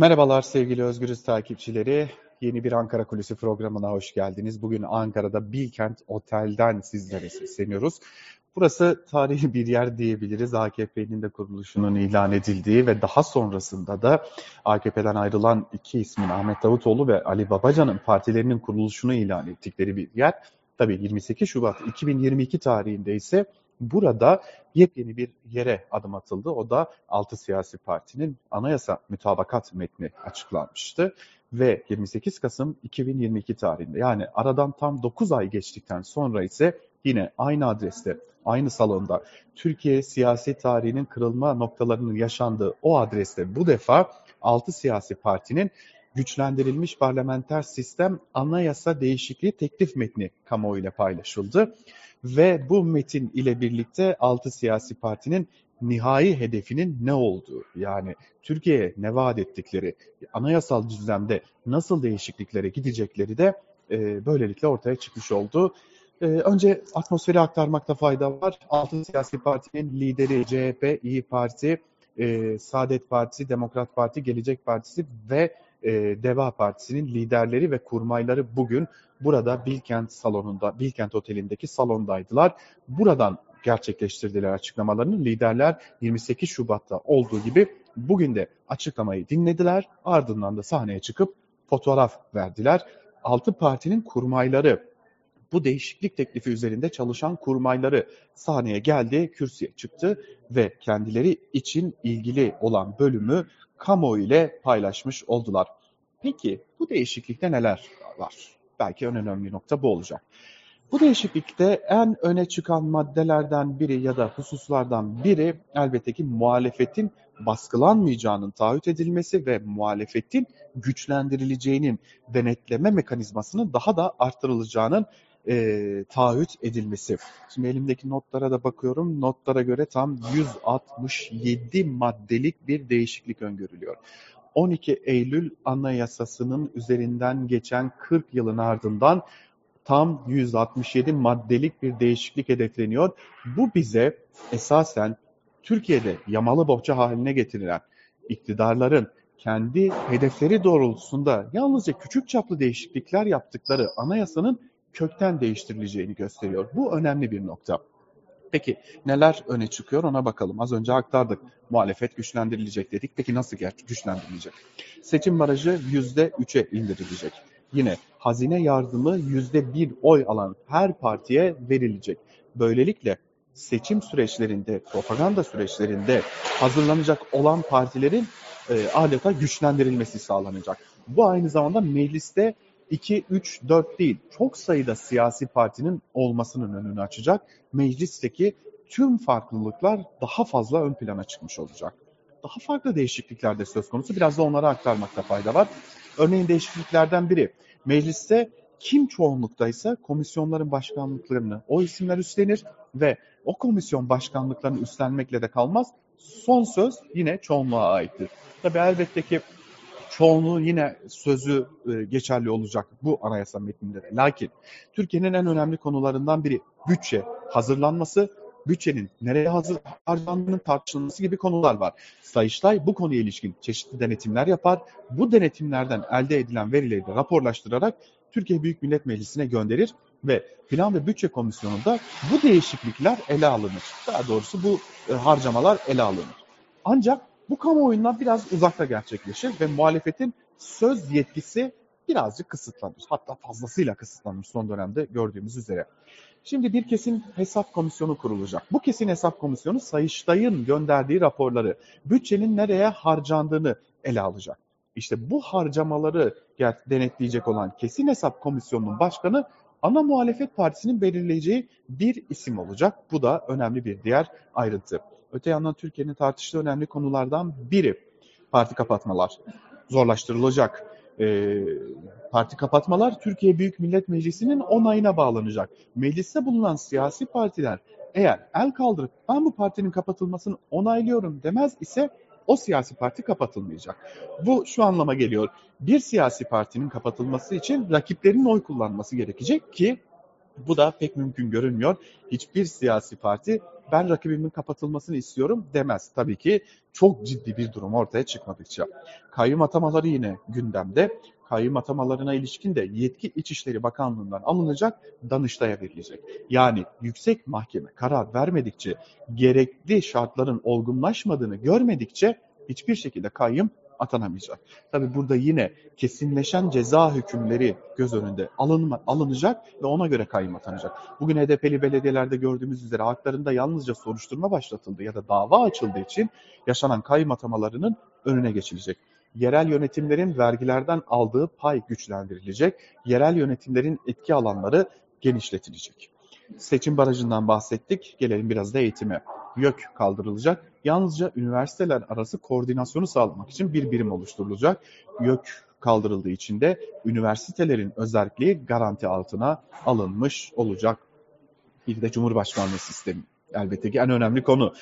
Merhabalar sevgili Özgürüz takipçileri. Yeni bir Ankara Kulisi programına hoş geldiniz. Bugün Ankara'da Bilkent Otel'den sizlere sesleniyoruz. Burası tarihi bir yer diyebiliriz. AKP'nin de kuruluşunun ilan edildiği ve daha sonrasında da AKP'den ayrılan iki ismin Ahmet Davutoğlu ve Ali Babacan'ın partilerinin kuruluşunu ilan ettikleri bir yer. Tabii 28 Şubat 2022 tarihinde ise burada yepyeni bir yere adım atıldı. O da 6 siyasi partinin anayasa mütabakat metni açıklanmıştı. Ve 28 Kasım 2022 tarihinde yani aradan tam 9 ay geçtikten sonra ise yine aynı adreste, aynı salonda Türkiye siyasi tarihinin kırılma noktalarının yaşandığı o adreste bu defa 6 siyasi partinin güçlendirilmiş parlamenter sistem anayasa değişikliği teklif metni kamuoyuyla paylaşıldı. Ve bu metin ile birlikte 6 siyasi partinin nihai hedefinin ne olduğu yani Türkiye'ye ne vaat ettikleri, anayasal düzlemde nasıl değişikliklere gidecekleri de e, böylelikle ortaya çıkmış oldu. E, önce atmosferi aktarmakta fayda var. Altı siyasi partinin lideri CHP, İyi Parti, e, Saadet Partisi, Demokrat Parti, Gelecek Partisi ve e, Deva Partisi'nin liderleri ve kurmayları bugün burada Bilkent salonunda, Bilkent Oteli'ndeki salondaydılar. Buradan gerçekleştirdiler açıklamalarını. Liderler 28 Şubat'ta olduğu gibi bugün de açıklamayı dinlediler. Ardından da sahneye çıkıp fotoğraf verdiler. Altı partinin kurmayları bu değişiklik teklifi üzerinde çalışan kurmayları sahneye geldi, kürsüye çıktı ve kendileri için ilgili olan bölümü kamuoyu ile paylaşmış oldular. Peki bu değişiklikte neler var? Belki en önemli nokta bu olacak. Bu değişiklikte en öne çıkan maddelerden biri ya da hususlardan biri elbette ki muhalefetin baskılanmayacağının taahhüt edilmesi ve muhalefetin güçlendirileceğinin denetleme mekanizmasının daha da arttırılacağının e, taahhüt edilmesi. Şimdi elimdeki notlara da bakıyorum. Notlara göre tam 167 maddelik bir değişiklik öngörülüyor. 12 Eylül Anayasası'nın üzerinden geçen 40 yılın ardından tam 167 maddelik bir değişiklik hedefleniyor. Bu bize esasen Türkiye'de yamalı bohça haline getirilen iktidarların kendi hedefleri doğrultusunda yalnızca küçük çaplı değişiklikler yaptıkları anayasanın kökten değiştirileceğini gösteriyor. Bu önemli bir nokta. Peki neler öne çıkıyor ona bakalım. Az önce aktardık. Muhalefet güçlendirilecek dedik. Peki nasıl güçlendirilecek? Seçim barajı %3'e indirilecek. Yine hazine yardımı %1 oy alan her partiye verilecek. Böylelikle seçim süreçlerinde, propaganda süreçlerinde hazırlanacak olan partilerin e, adeta güçlendirilmesi sağlanacak. Bu aynı zamanda mecliste 2, 3, 4 değil çok sayıda siyasi partinin olmasının önünü açacak. Meclisteki tüm farklılıklar daha fazla ön plana çıkmış olacak. Daha farklı değişiklikler de söz konusu. Biraz da onları aktarmakta fayda var. Örneğin değişikliklerden biri mecliste kim çoğunluktaysa komisyonların başkanlıklarını o isimler üstlenir ve o komisyon başkanlıklarını üstlenmekle de kalmaz. Son söz yine çoğunluğa aittir. Tabi elbette ki çoğunluğun yine sözü e, geçerli olacak bu anayasa metninde de. Lakin Türkiye'nin en önemli konularından biri bütçe hazırlanması, bütçenin nereye harcandığının tartışılması gibi konular var. Sayıştay bu konuya ilişkin çeşitli denetimler yapar. Bu denetimlerden elde edilen verileri de raporlaştırarak Türkiye Büyük Millet Meclisi'ne gönderir ve Plan ve Bütçe Komisyonu'nda bu değişiklikler ele alınır. Daha doğrusu bu e, harcamalar ele alınır. Ancak bu kamuoyundan biraz uzakta gerçekleşir ve muhalefetin söz yetkisi birazcık kısıtlanır. Hatta fazlasıyla kısıtlanmış son dönemde gördüğümüz üzere. Şimdi bir kesin hesap komisyonu kurulacak. Bu kesin hesap komisyonu Sayıştay'ın gönderdiği raporları, bütçenin nereye harcandığını ele alacak. İşte bu harcamaları denetleyecek olan kesin hesap komisyonunun başkanı ana muhalefet partisinin belirleyeceği bir isim olacak. Bu da önemli bir diğer ayrıntı. Öte yandan Türkiye'nin tartıştığı önemli konulardan biri parti kapatmalar. Zorlaştırılacak. E, parti kapatmalar Türkiye Büyük Millet Meclisi'nin onayına bağlanacak. Mecliste bulunan siyasi partiler eğer el kaldırıp ben bu partinin kapatılmasını onaylıyorum demez ise o siyasi parti kapatılmayacak. Bu şu anlama geliyor. Bir siyasi partinin kapatılması için rakiplerinin oy kullanması gerekecek ki Bu da pek mümkün görünmüyor. Hiçbir siyasi parti ben rakibimin kapatılmasını istiyorum demez. Tabii ki çok ciddi bir durum ortaya çıkmadıkça. Kayyum atamaları yine gündemde. Kayyum atamalarına ilişkin de yetki İçişleri Bakanlığı'ndan alınacak, Danıştay'a verilecek. Yani yüksek mahkeme karar vermedikçe, gerekli şartların olgunlaşmadığını görmedikçe hiçbir şekilde kayyum atanamayacak. Tabi burada yine kesinleşen ceza hükümleri göz önünde alınma, alınacak ve ona göre kayyum atanacak. Bugün HDP'li belediyelerde gördüğümüz üzere haklarında yalnızca soruşturma başlatıldı ya da dava açıldığı için yaşanan kayyum atamalarının önüne geçilecek. Yerel yönetimlerin vergilerden aldığı pay güçlendirilecek. Yerel yönetimlerin etki alanları genişletilecek. Seçim barajından bahsettik. Gelelim biraz da eğitime. YÖK kaldırılacak yalnızca üniversiteler arası koordinasyonu sağlamak için bir birim oluşturulacak. YÖK kaldırıldığı için de üniversitelerin özelliği garanti altına alınmış olacak. Bir de Cumhurbaşkanlığı sistemi. Elbette ki en önemli konu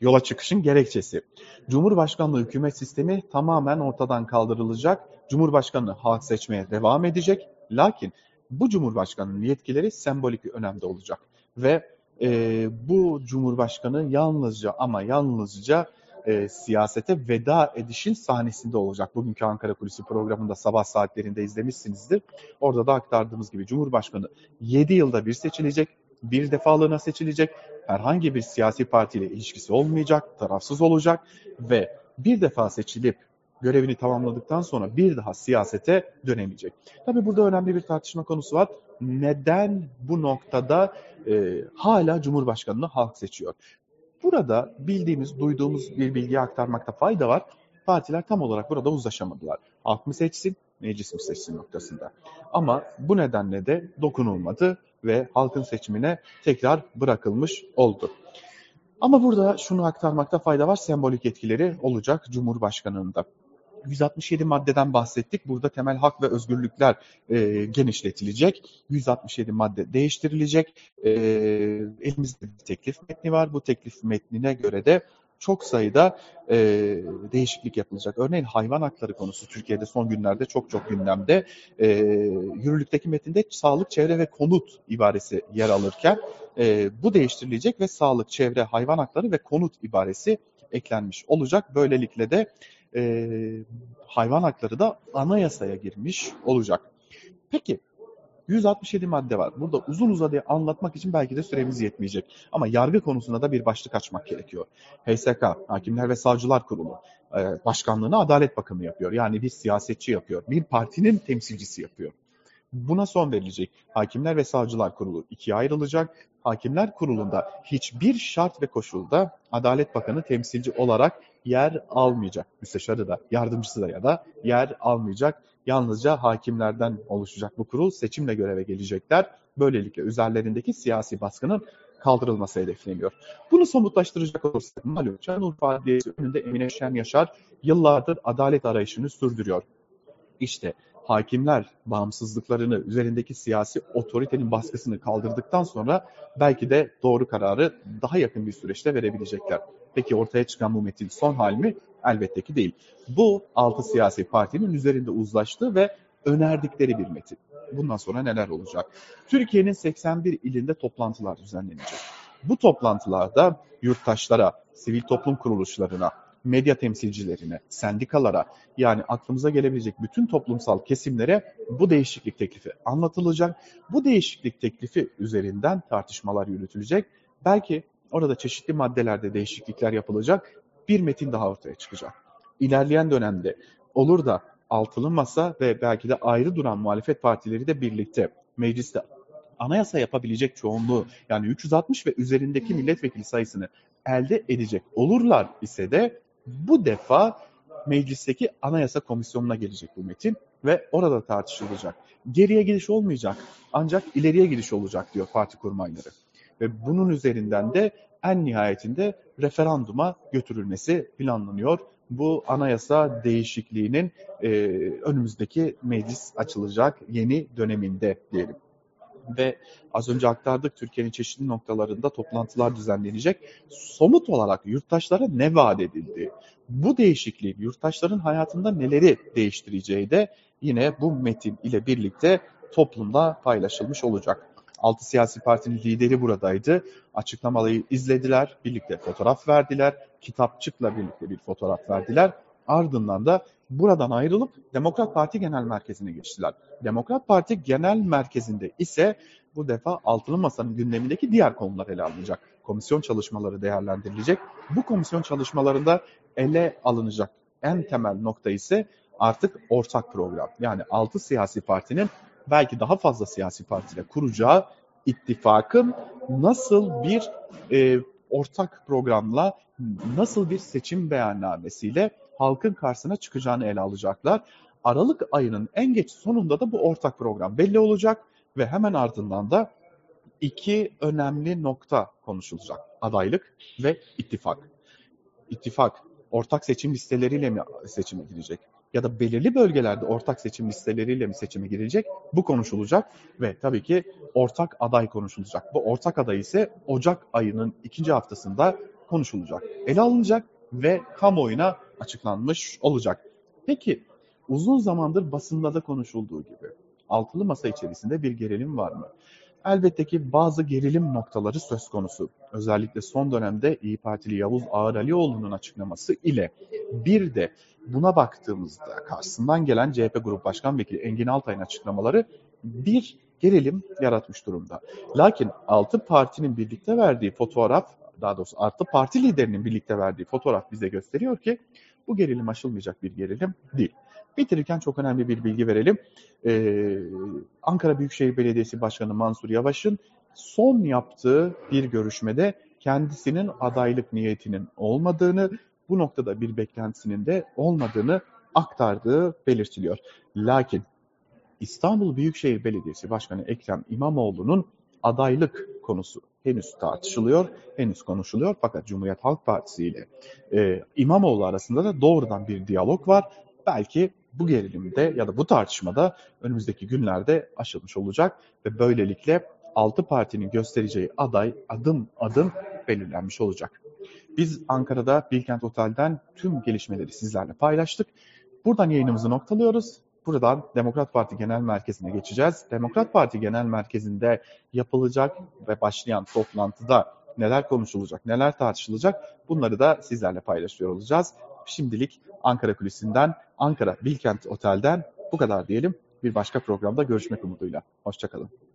yola çıkışın gerekçesi. Cumhurbaşkanlığı hükümet sistemi tamamen ortadan kaldırılacak. Cumhurbaşkanı halk seçmeye devam edecek. Lakin bu Cumhurbaşkanı'nın yetkileri sembolik bir önemde olacak. Ve e, bu Cumhurbaşkanı yalnızca ama yalnızca e, siyasete veda edişin sahnesinde olacak. Bugünkü Ankara Kulisi programında sabah saatlerinde izlemişsinizdir. Orada da aktardığımız gibi Cumhurbaşkanı 7 yılda bir seçilecek, bir defalığına seçilecek, herhangi bir siyasi partiyle ilişkisi olmayacak, tarafsız olacak ve bir defa seçilip görevini tamamladıktan sonra bir daha siyasete dönemeyecek. Tabii burada önemli bir tartışma konusu var. Neden bu noktada e, hala Cumhurbaşkanı'nı halk seçiyor? Burada bildiğimiz, duyduğumuz bir bilgiyi aktarmakta fayda var. Partiler tam olarak burada uzlaşamadılar. Halk mı seçsin, meclis mi seçsin noktasında. Ama bu nedenle de dokunulmadı ve halkın seçimine tekrar bırakılmış oldu. Ama burada şunu aktarmakta fayda var. Sembolik etkileri olacak Cumhurbaşkanı'nda. 167 maddeden bahsettik. Burada temel hak ve özgürlükler e, genişletilecek. 167 madde değiştirilecek. E, elimizde bir teklif metni var. Bu teklif metnine göre de çok sayıda e, değişiklik yapılacak. Örneğin hayvan hakları konusu Türkiye'de son günlerde çok çok gündemde. E, yürürlükteki metinde sağlık, çevre ve konut ibaresi yer alırken e, bu değiştirilecek ve sağlık, çevre, hayvan hakları ve konut ibaresi eklenmiş olacak. Böylelikle de e, hayvan hakları da anayasaya girmiş olacak. Peki 167 madde var. Burada uzun uzadıya anlatmak için belki de süremiz yetmeyecek. Ama yargı konusunda da bir başlık açmak gerekiyor. HSK, Hakimler ve Savcılar Kurulu, başkanlığını Adalet Bakanı yapıyor. Yani bir siyasetçi yapıyor. Bir partinin temsilcisi yapıyor. Buna son verilecek. Hakimler ve Savcılar Kurulu ikiye ayrılacak. Hakimler Kurulu'nda hiçbir şart ve koşulda Adalet Bakanı temsilci olarak yer almayacak. Müsteşarı da, yardımcısı da ya da yer almayacak. Yalnızca hakimlerden oluşacak bu kurul seçimle göreve gelecekler. Böylelikle üzerlerindeki siyasi baskının kaldırılması hedefleniyor. Bunu somutlaştıracak olursak malum Şanlıurfa Adliyesi önünde Emine Şen Yaşar yıllardır adalet arayışını sürdürüyor. İşte hakimler bağımsızlıklarını, üzerindeki siyasi otoritenin baskısını kaldırdıktan sonra belki de doğru kararı daha yakın bir süreçte verebilecekler. Peki ortaya çıkan bu metin son hal mi? Elbette ki değil. Bu altı siyasi partinin üzerinde uzlaştığı ve önerdikleri bir metin. Bundan sonra neler olacak? Türkiye'nin 81 ilinde toplantılar düzenlenecek. Bu toplantılarda yurttaşlara, sivil toplum kuruluşlarına, medya temsilcilerine, sendikalara yani aklımıza gelebilecek bütün toplumsal kesimlere bu değişiklik teklifi anlatılacak. Bu değişiklik teklifi üzerinden tartışmalar yürütülecek. Belki orada çeşitli maddelerde değişiklikler yapılacak. Bir metin daha ortaya çıkacak. İlerleyen dönemde olur da altılı masa ve belki de ayrı duran muhalefet partileri de birlikte mecliste anayasa yapabilecek çoğunluğu yani 360 ve üzerindeki milletvekili sayısını elde edecek olurlar ise de bu defa meclisteki anayasa komisyonuna gelecek bu metin ve orada tartışılacak. Geriye gidiş olmayacak ancak ileriye gidiş olacak diyor parti kurmayları. Ve bunun üzerinden de en nihayetinde referanduma götürülmesi planlanıyor. Bu anayasa değişikliğinin e, önümüzdeki meclis açılacak yeni döneminde diyelim ve az önce aktardık Türkiye'nin çeşitli noktalarında toplantılar düzenlenecek. Somut olarak yurttaşlara ne vaat edildi? Bu değişikliğin yurttaşların hayatında neleri değiştireceği de yine bu metin ile birlikte toplumda paylaşılmış olacak. Altı siyasi partinin lideri buradaydı. Açıklamaları izlediler, birlikte fotoğraf verdiler. Kitapçıkla birlikte bir fotoğraf verdiler. Ardından da buradan ayrılıp Demokrat Parti Genel Merkezi'ne geçtiler. Demokrat Parti Genel Merkezi'nde ise bu defa altılı masanın gündemindeki diğer konular ele alınacak. Komisyon çalışmaları değerlendirilecek. Bu komisyon çalışmalarında ele alınacak en temel nokta ise artık ortak program. Yani altı siyasi partinin belki daha fazla siyasi partiyle kuracağı ittifakın nasıl bir e, ortak programla, nasıl bir seçim beyannamesiyle halkın karşısına çıkacağını ele alacaklar. Aralık ayının en geç sonunda da bu ortak program belli olacak ve hemen ardından da iki önemli nokta konuşulacak. Adaylık ve ittifak. İttifak ortak seçim listeleriyle mi seçime girecek? Ya da belirli bölgelerde ortak seçim listeleriyle mi seçime girecek? Bu konuşulacak ve tabii ki ortak aday konuşulacak. Bu ortak aday ise Ocak ayının ikinci haftasında konuşulacak. Ele alınacak ve kamuoyuna açıklanmış olacak. Peki uzun zamandır basında da konuşulduğu gibi altılı masa içerisinde bir gerilim var mı? Elbette ki bazı gerilim noktaları söz konusu. Özellikle son dönemde İyi Partili Yavuz Ağıralioğlu'nun açıklaması ile bir de buna baktığımızda karşısından gelen CHP Grup Başkan Vekili Engin Altay'ın açıklamaları bir gerilim yaratmış durumda. Lakin altı partinin birlikte verdiği fotoğraf, daha doğrusu altı parti liderinin birlikte verdiği fotoğraf bize gösteriyor ki bu gerilim aşılmayacak bir gerilim değil. Bitirirken çok önemli bir bilgi verelim. Ee, Ankara Büyükşehir Belediyesi Başkanı Mansur Yavaş'ın son yaptığı bir görüşmede kendisinin adaylık niyetinin olmadığını, bu noktada bir beklentisinin de olmadığını aktardığı belirtiliyor. Lakin İstanbul Büyükşehir Belediyesi Başkanı Ekrem İmamoğlu'nun adaylık konusu henüz tartışılıyor, henüz konuşuluyor. Fakat Cumhuriyet Halk Partisi ile e, İmamoğlu arasında da doğrudan bir diyalog var. Belki bu gerilimde ya da bu tartışmada önümüzdeki günlerde aşılmış olacak ve böylelikle altı partinin göstereceği aday adım adım belirlenmiş olacak. Biz Ankara'da Bilkent Otel'den tüm gelişmeleri sizlerle paylaştık. Buradan yayınımızı noktalıyoruz. Buradan Demokrat Parti Genel Merkezi'ne geçeceğiz. Demokrat Parti Genel Merkezi'nde yapılacak ve başlayan toplantıda neler konuşulacak, neler tartışılacak bunları da sizlerle paylaşıyor olacağız. Şimdilik Ankara Kulisi'nden, Ankara Bilkent Otel'den bu kadar diyelim. Bir başka programda görüşmek umuduyla. Hoşçakalın.